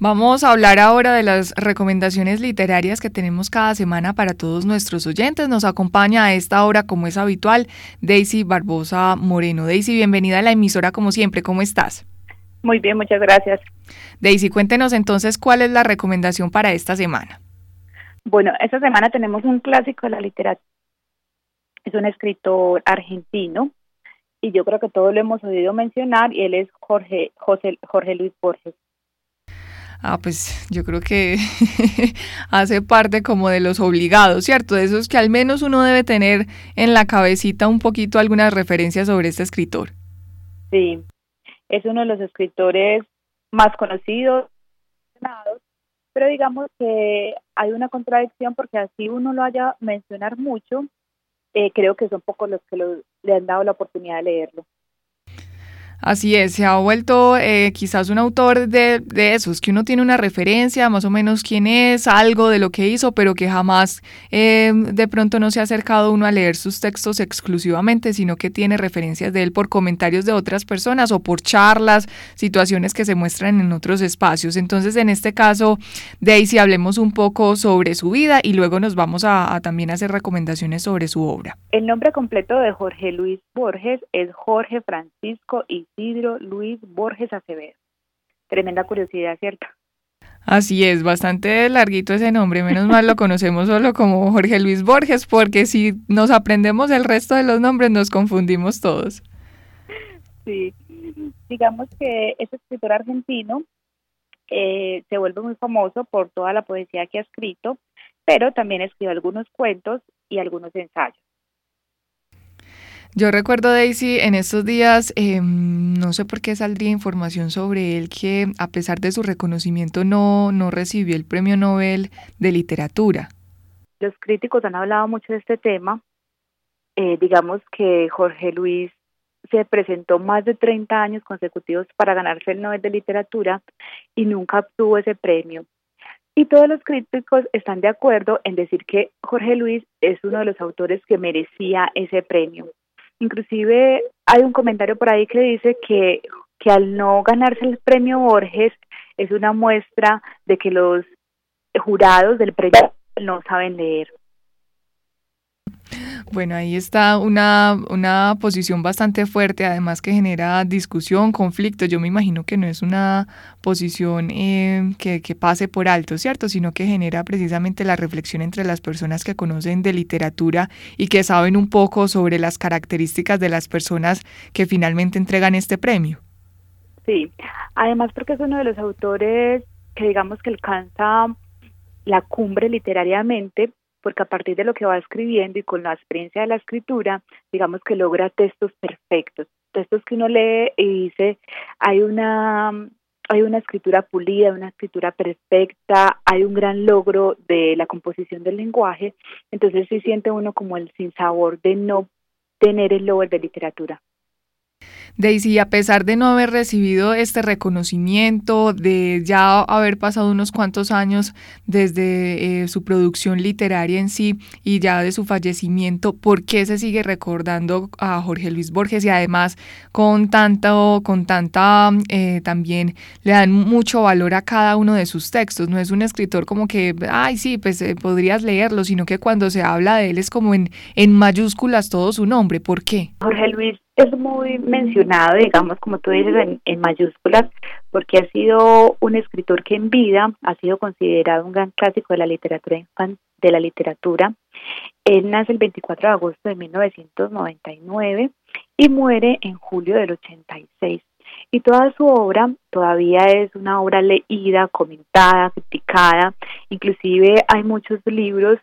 Vamos a hablar ahora de las recomendaciones literarias que tenemos cada semana para todos nuestros oyentes. Nos acompaña a esta hora, como es habitual, Daisy Barbosa Moreno. Daisy, bienvenida a la emisora como siempre. ¿Cómo estás? Muy bien, muchas gracias. Daisy, cuéntenos entonces cuál es la recomendación para esta semana. Bueno, esta semana tenemos un clásico de la literatura. Es un escritor argentino y yo creo que todos lo hemos oído mencionar y él es Jorge, José, Jorge Luis Borges. Ah, pues yo creo que hace parte como de los obligados, ¿cierto? De esos que al menos uno debe tener en la cabecita un poquito algunas referencias sobre este escritor. Sí, es uno de los escritores más conocidos, pero digamos que hay una contradicción porque así uno lo haya mencionar mucho, eh, creo que son pocos los que le han dado la oportunidad de leerlo. Así es, se ha vuelto eh, quizás un autor de, esos, que uno tiene una referencia, más o menos quién es, algo de lo que hizo, pero que jamás eh, de pronto no se ha acercado uno a leer sus textos exclusivamente, sino que tiene referencias de él por comentarios de otras personas o por charlas, situaciones que se muestran en otros espacios. Entonces, en este caso, Daisy, hablemos un poco sobre su vida y luego nos vamos a, a también hacer recomendaciones sobre su obra. El nombre completo de Jorge Luis Borges es Jorge Francisco y Isidro Luis Borges Acevedo. Tremenda curiosidad, ¿cierto? Así es, bastante larguito ese nombre, menos mal lo conocemos solo como Jorge Luis Borges, porque si nos aprendemos el resto de los nombres nos confundimos todos. Sí, digamos que ese escritor argentino eh, se vuelve muy famoso por toda la poesía que ha escrito, pero también escribió algunos cuentos y algunos ensayos. Yo recuerdo, Daisy, en estos días, em, no sé por qué saldría información sobre él que a pesar de su reconocimiento no, no recibió el Premio Nobel de Literatura. Los críticos han hablado mucho de este tema. Eh, digamos que Jorge Luis se presentó más de 30 años consecutivos para ganarse el Nobel de Literatura y nunca obtuvo ese premio. Y todos los críticos están de acuerdo en decir que Jorge Luis es uno de los autores que merecía ese premio. Inclusive hay un comentario por ahí que dice que, que al no ganarse el premio Borges es una muestra de que los jurados del premio no saben leer. Bueno, ahí está una, una posición bastante fuerte, además que genera discusión, conflicto. Yo me imagino que no es una posición eh, que, que, pase por alto, ¿cierto? Sino que genera precisamente la reflexión entre las personas que conocen de literatura y que saben un poco sobre las características de las personas que finalmente entregan este premio. Sí, además porque es uno de los autores que digamos que alcanza la cumbre literariamente porque a partir de lo que va escribiendo y con la experiencia de la escritura, digamos que logra textos perfectos, textos que uno lee y dice, hay una hay una escritura pulida, una escritura perfecta, hay un gran logro de la composición del lenguaje, entonces sí siente uno como el sinsabor de no tener el logro de literatura. Daisy, a pesar de no haber recibido este reconocimiento, de ya haber pasado unos cuantos años desde eh, su producción literaria en sí y ya de su fallecimiento, ¿por qué se sigue recordando a Jorge Luis Borges y además con tanto, con tanta eh, también le dan mucho valor a cada uno de sus textos? No es un escritor como que, ay, sí, pues eh, podrías leerlo, sino que cuando se habla de él es como en, en mayúsculas todo su nombre. ¿Por qué? Jorge Luis es muy mencionado, digamos, como tú dices, en, mayúsculas, porque ha sido un escritor que en vida ha sido considerado un gran clásico de la literatura de la literatura. Él nace el 24 de agosto de 1999 y muere en julio del 86. Y toda su obra todavía es una obra leída, comentada, criticada. Inclusive hay muchos libros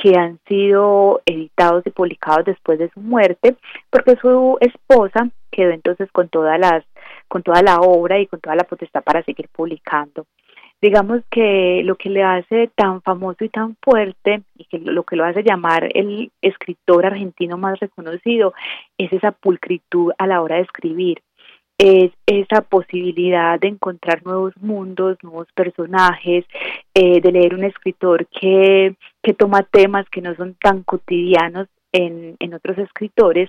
que han sido editados y publicados después de su muerte, porque su esposa quedó entonces con todas las con toda la obra y con toda la potestad para seguir publicando. Digamos que lo que le hace tan famoso y tan fuerte y que lo que lo hace llamar el escritor argentino más reconocido es esa pulcritud a la hora de escribir es esa posibilidad de encontrar nuevos mundos, nuevos personajes, eh, de leer un escritor que, que toma temas que no son tan cotidianos en, en otros escritores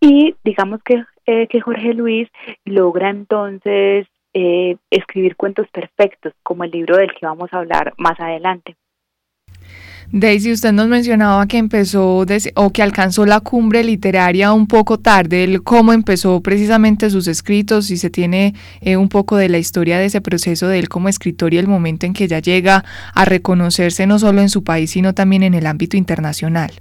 y digamos que, eh, que Jorge Luis logra entonces eh, escribir cuentos perfectos, como el libro del que vamos a hablar más adelante. Daisy, usted nos mencionaba que empezó o que alcanzó la cumbre literaria un poco tarde. ¿Cómo empezó precisamente sus escritos? Si se tiene eh, un poco de la historia de ese proceso de él como escritor y el momento en que ya llega a reconocerse no solo en su país, sino también en el ámbito internacional.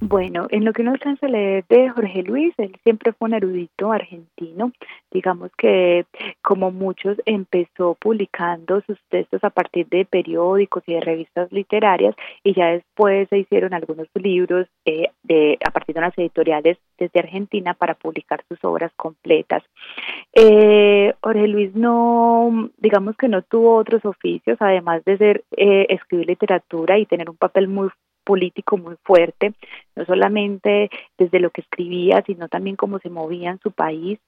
Bueno, en lo que uno alcanza a leer de Jorge Luis, él siempre fue un erudito argentino, digamos que como muchos empezó publicando sus textos a partir de periódicos y de revistas literarias y ya después se hicieron algunos libros eh, de, a partir de unas editoriales desde Argentina para publicar sus obras completas. Eh, Jorge Luis no, digamos que no tuvo otros oficios, además de ser eh, escribir literatura y tener un papel muy político muy fuerte, no solamente desde lo que escribía, sino también cómo se movía en su país.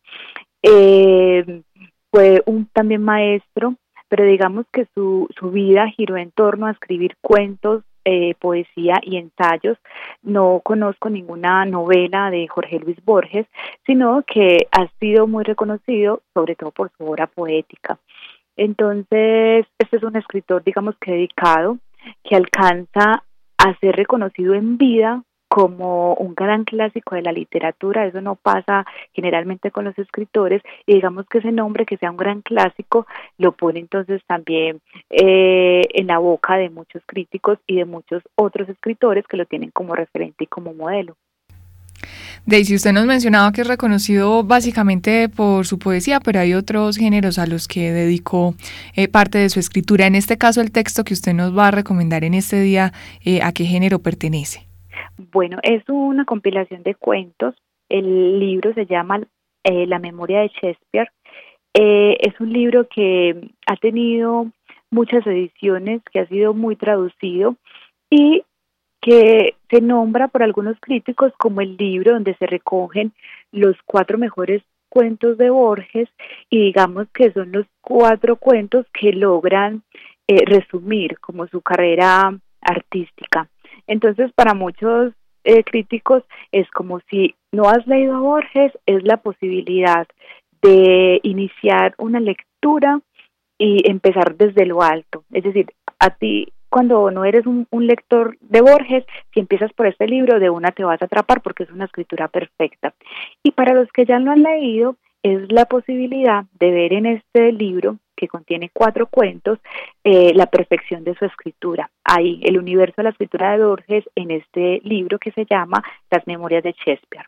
Eh, fue un también maestro, pero digamos que su, su vida giró en torno a escribir cuentos, eh, poesía y ensayos. No conozco ninguna novela de Jorge Luis Borges, sino que ha sido muy reconocido sobre todo por su obra poética. Entonces, este es un escritor, digamos que dedicado, que alcanza a ser reconocido en vida como un gran clásico de la literatura, eso no pasa generalmente con los escritores, y digamos que ese nombre, que sea un gran clásico, lo pone entonces también eh, en la boca de muchos críticos y de muchos otros escritores que lo tienen como referente y como modelo. Daisy, usted nos mencionaba que es reconocido básicamente por su poesía, pero hay otros géneros a los que dedicó eh, parte de su escritura. En este caso, el texto que usted nos va a recomendar en este día, eh, ¿a qué género pertenece? Bueno, es una compilación de cuentos. El libro se llama eh, La memoria de Shakespeare. es un libro que ha tenido muchas ediciones, que ha sido muy traducido y que se nombra por algunos críticos como el libro donde se recogen los cuatro mejores cuentos de Borges y digamos que son los cuatro cuentos que logran eh, resumir como su carrera artística. Entonces, para muchos eh, críticos es como si no has leído a Borges, es la posibilidad de iniciar una lectura y empezar desde lo alto. Es decir, a ti cuando no eres un, lector de Borges, si empiezas por este libro, de una te vas a atrapar porque es una escritura perfecta. Y para los que ya lo han leído, es la posibilidad de ver en este libro, que contiene cuatro cuentos, eh, la perfección de su escritura. Hay el universo de la escritura de Borges en este libro que se llama Las Memorias de Shakespeare.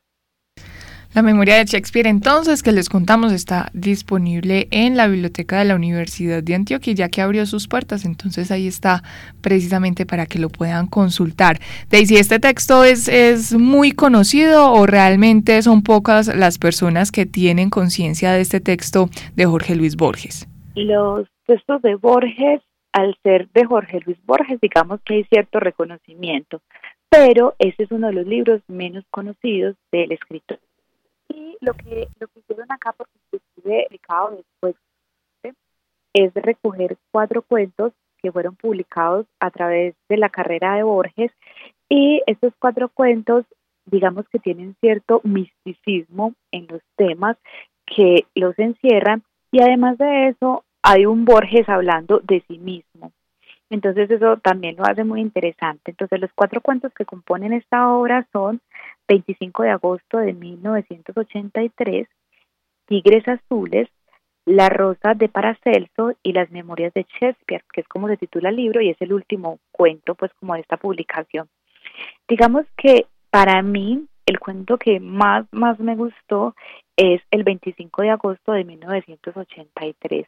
La memoria de Shakespeare entonces que les contamos está disponible en la biblioteca de la Universidad de Antioquia ya que abrió sus puertas, entonces ahí está precisamente para que lo puedan consultar. Daisy, ¿este texto es, es muy conocido o realmente son pocas las personas que tienen conciencia de este texto de Jorge Luis Borges? Los textos de Borges, al ser de Jorge Luis Borges, digamos que hay cierto reconocimiento, pero ese es uno de los libros menos conocidos del escritor y lo que, lo que hicieron acá, porque inclusive dedicado después, es recoger cuatro cuentos que fueron publicados a través de la carrera de Borges. Y estos cuatro cuentos digamos que tienen cierto misticismo en los temas que los encierran. Y además de eso hay un Borges hablando de sí mismo. Entonces eso también lo hace muy interesante. Entonces los cuatro cuentos que componen esta obra son 25 de agosto de 1983, Tigres Azules, La Rosa de Paracelso y Las Memorias de Shakespeare, que es como se titula el libro y es el último cuento, pues como de esta publicación. Digamos que para mí el cuento que más, más me gustó es el 25 de agosto de 1983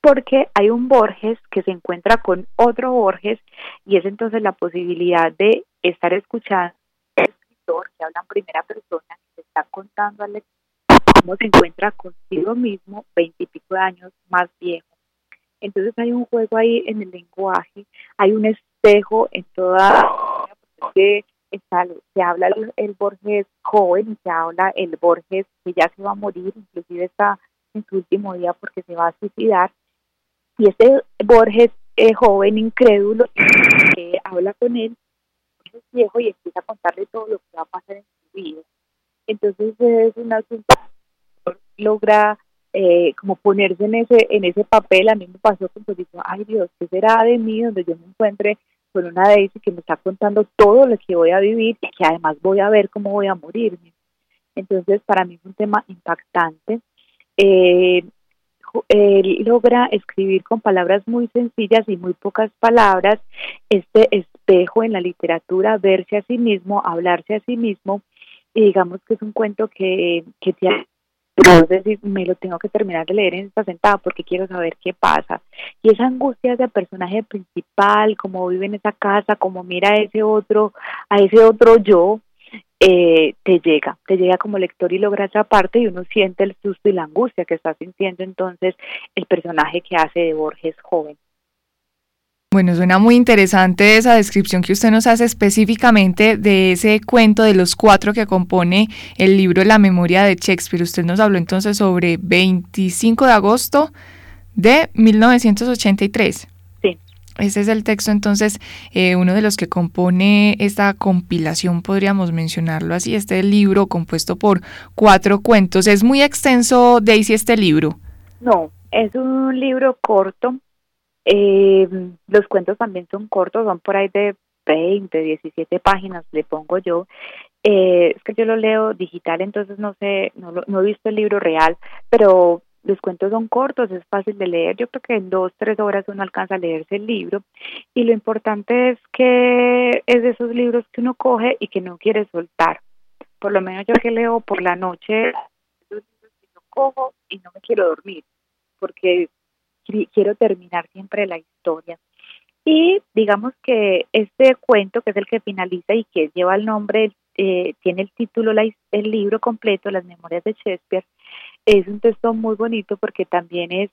porque hay un Borges que se encuentra con otro Borges y es entonces la posibilidad de estar escuchando que habla en primera persona, que está contando al lector cómo se encuentra consigo mismo veintipico de años más viejo. Entonces hay un juego ahí en el lenguaje, hay un espejo en toda porque se habla el, Borges joven y se habla el Borges que ya se va a morir, inclusive está en su último día porque se va a suicidar. Y este Borges joven, incrédulo, habla con él, viejo y empieza a contarle todo lo que va a pasar en su vida. Entonces es una asunto logra eh, como ponerse en ese, en ese papel, a mí me pasó como digo, ay Dios, ¿qué será de mí donde yo me encuentre con una Daisy que me está contando todo lo que voy a vivir y que además voy a ver cómo voy a morirme? Entonces, para mí es un tema impactante. Eh, él logra escribir con palabras muy sencillas y muy pocas palabras este espejo en la literatura, verse a sí mismo, hablarse a sí mismo, y digamos que es un cuento que, que decir, me lo tengo que terminar de leer en esta sentada porque quiero saber qué pasa. Y esa angustia de personaje principal, cómo vive en esa casa, cómo mira a ese otro, a ese otro yo, eh, te llega, te llega como lector y logra esa parte y uno siente el susto y la angustia que está sintiendo entonces el personaje que hace de Borges joven. Bueno, suena muy interesante esa descripción que usted nos hace específicamente de ese cuento de los cuatro que compone el libro La memoria de Shakespeare. Usted nos habló entonces sobre 25 de agosto de 1983. Ese es el texto entonces, eh, uno de los que compone esta compilación, podríamos mencionarlo así, este libro compuesto por cuatro cuentos. ¿Es muy extenso, Daisy, este libro? No, es un libro corto eh, los cuentos también son cortos, son por ahí de 20, 17 páginas, le pongo yo. Eh, es que yo lo leo digital, entonces no sé, no, no he visto el libro real, pero los cuentos son cortos, es fácil de leer. Yo creo que en dos, tres horas uno alcanza a leerse el libro. Y lo importante es que es de esos libros que uno coge y que no quiere soltar. Por lo menos yo que leo por la noche, los libros que no cojo y no me quiero dormir, porque quiero terminar siempre la historia. Y digamos que este cuento, que es el que finaliza y que lleva el nombre, eh, tiene el título, el libro completo, Las Memorias de Shakespeare, es un texto muy bonito porque también es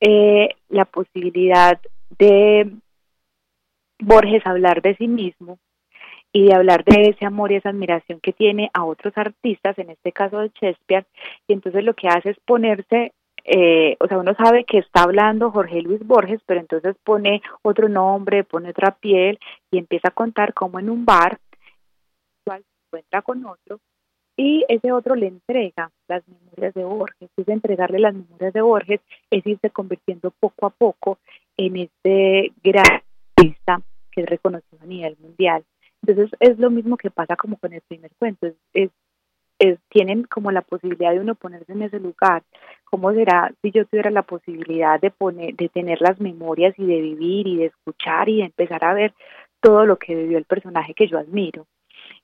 eh, la posibilidad de Borges hablar de sí mismo y de hablar de ese amor y esa admiración que tiene a otros artistas, en este caso de Shakespeare, y entonces lo que hace es ponerse eh, o sea, uno sabe que está hablando Jorge Luis Borges, pero entonces pone otro nombre, pone otra piel y empieza a contar cómo en un bar se encuentra con otro y ese otro le entrega las memorias de Borges. Es entregarle las memorias de Borges, es irse convirtiendo poco a poco en este gran artista que es reconocido a nivel mundial. Entonces es lo mismo que pasa como con el primer cuento, es tienen como la posibilidad de uno ponerse en ese lugar. ¿Cómo será si yo tuviera la posibilidad de poner, de tener las memorias y de vivir y de escuchar y de empezar a ver todo lo que vivió el personaje que yo admiro?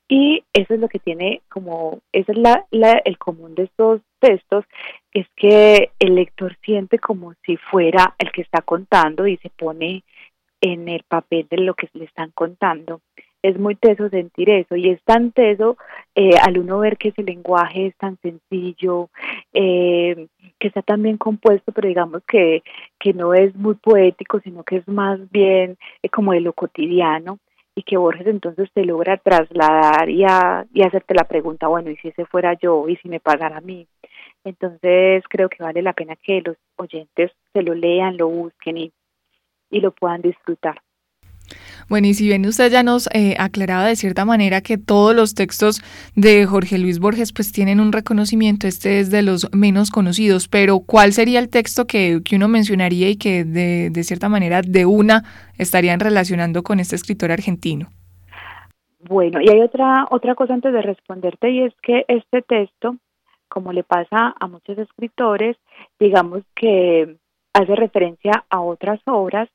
Y eso es lo que tiene como, ese es la, el común de estos textos, es que el lector siente como si fuera el que está contando y se pone en el papel de lo que le están contando es muy teso sentir eso y es tan teso eh, al uno ver que ese lenguaje es tan sencillo, eh, que está tan bien compuesto, pero digamos que, que no es muy poético, sino que es más bien eh, como de lo cotidiano y que Borges entonces te logra trasladar y, a, y hacerte la pregunta, bueno, ¿y si ese fuera yo? ¿Y si me pagara a mí? Entonces creo que vale la pena que los oyentes se lo lean, lo busquen y, y lo puedan disfrutar. Bueno, y si bien usted ya nos eh, aclaraba de cierta manera que todos los textos de Jorge Luis Borges pues tienen un reconocimiento, este es de los menos conocidos, pero ¿cuál sería el texto que, uno mencionaría y que de, de cierta manera de una estarían relacionando con este escritor argentino? Bueno, y hay otra, otra cosa antes de responderte y es que este texto, como le pasa a muchos escritores, digamos que hace referencia a otras obras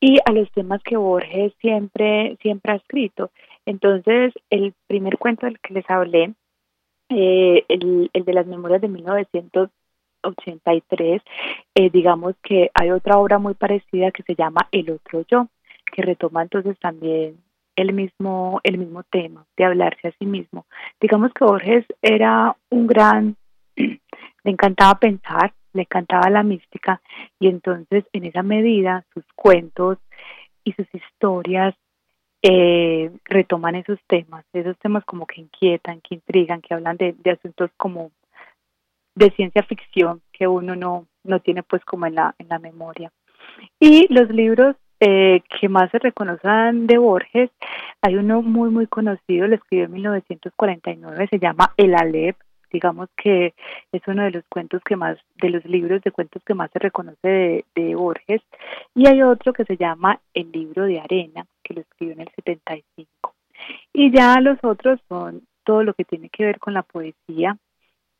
y a los temas que Borges siempre, siempre ha escrito. Entonces, el primer cuento del que les hablé, eh, el, el, de las memorias de 1983, eh, digamos que hay otra obra muy parecida que se llama El otro yo, que retoma entonces también el mismo, el mismo tema de hablarse a sí mismo. Digamos que Borges era un gran, le encantaba pensar, le encantaba la mística y entonces en esa medida sus cuentos y sus historias eh, retoman esos temas, esos temas como que inquietan, que intrigan, que hablan de, asuntos como de ciencia ficción que uno no, no tiene pues como en la, en la memoria. Y los libros eh, que más se reconocen de Borges, hay uno muy muy conocido, lo escribió en 1949, se llama El Alep, digamos que es uno de los cuentos que más, de los libros de cuentos que más se reconoce de, de Borges, y hay otro que se llama El libro de arena, que lo escribió en el 75. Y ya los otros son todo lo que tiene que ver con la poesía,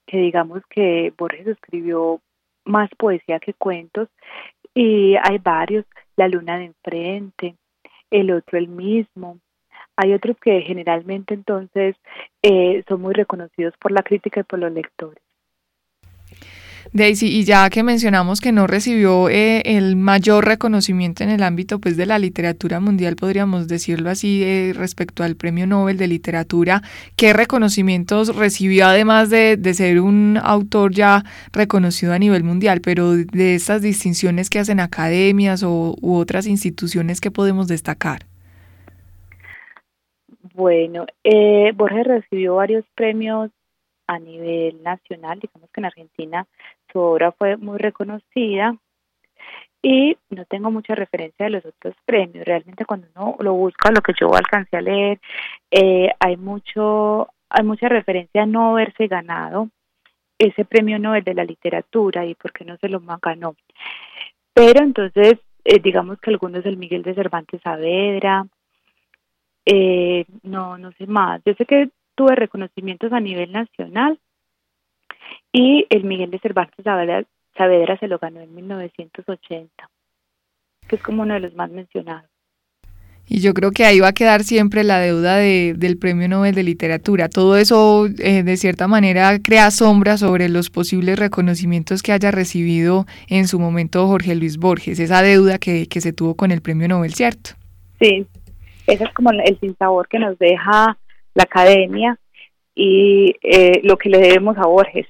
que digamos que Borges escribió más poesía que cuentos, y hay varios, La luna de enfrente, el otro el mismo, hay otros que generalmente entonces eh, son muy reconocidos por la crítica y por los lectores. Daisy, y ya que mencionamos que no recibió eh, el mayor reconocimiento en el ámbito pues, de la literatura mundial, podríamos decirlo así, eh, respecto al Premio Nobel de Literatura, ¿qué reconocimientos recibió además de, de, ser un autor ya reconocido a nivel mundial, pero de estas distinciones que hacen academias o, u otras instituciones que podemos destacar? Bueno, eh, Borges recibió varios premios a nivel nacional, digamos que en Argentina su obra fue muy reconocida y no tengo mucha referencia de los otros premios. Realmente cuando uno lo busca, lo que yo alcancé a leer, eh, hay mucho, hay mucha referencia a no haberse ganado ese premio Nobel de la literatura y por qué no se lo ganó. Pero entonces, eh, digamos que algunos del Miguel de Cervantes Saavedra, eh, no, no sé más. Yo sé que tuve reconocimientos a nivel nacional y el Miguel de Cervantes Saavedra, se lo ganó en 1980, que es como uno de los más mencionados. Y yo creo que ahí va a quedar siempre la deuda de, del Premio Nobel de Literatura. Todo eso, eh, de cierta manera, crea sombra sobre los posibles reconocimientos que haya recibido en su momento Jorge Luis Borges, esa deuda que, que se tuvo con el Premio Nobel, ¿cierto? Sí, ese es como el sinsabor que nos deja la academia y eh, lo que le debemos a Borges.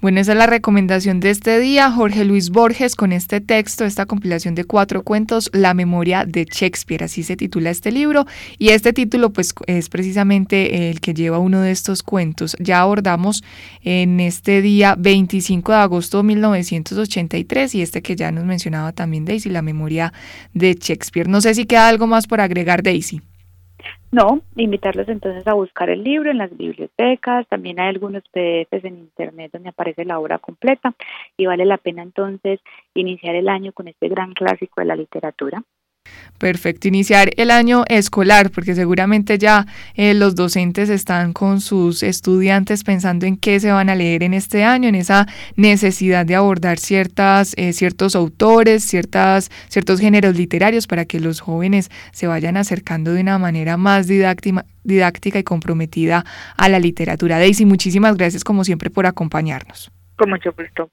Bueno, esa es la recomendación de este día. Jorge Luis Borges con este texto, esta compilación de cuatro cuentos, La memoria de Shakespeare, así se titula este libro. Y este título pues es precisamente el que lleva uno de estos cuentos. Ya abordamos en este día 25 de agosto de 1983 y este que ya nos mencionaba también Daisy, La memoria de Shakespeare. No sé si queda algo más por agregar, Daisy. No, invitarlos entonces a buscar el libro en las bibliotecas, también hay algunos PDFs en internet donde aparece la obra completa y vale la pena entonces iniciar el año con este gran clásico de la literatura. Perfecto, iniciar el año escolar, porque seguramente ya eh, los docentes están con sus estudiantes pensando en qué se van a leer en este año, en esa necesidad de abordar ciertas, eh, ciertos autores, ciertas, ciertos géneros literarios para que los jóvenes se vayan acercando de una manera más didáctica, didáctica y comprometida a la literatura. Daisy, muchísimas gracias como siempre por acompañarnos. Con mucho gusto.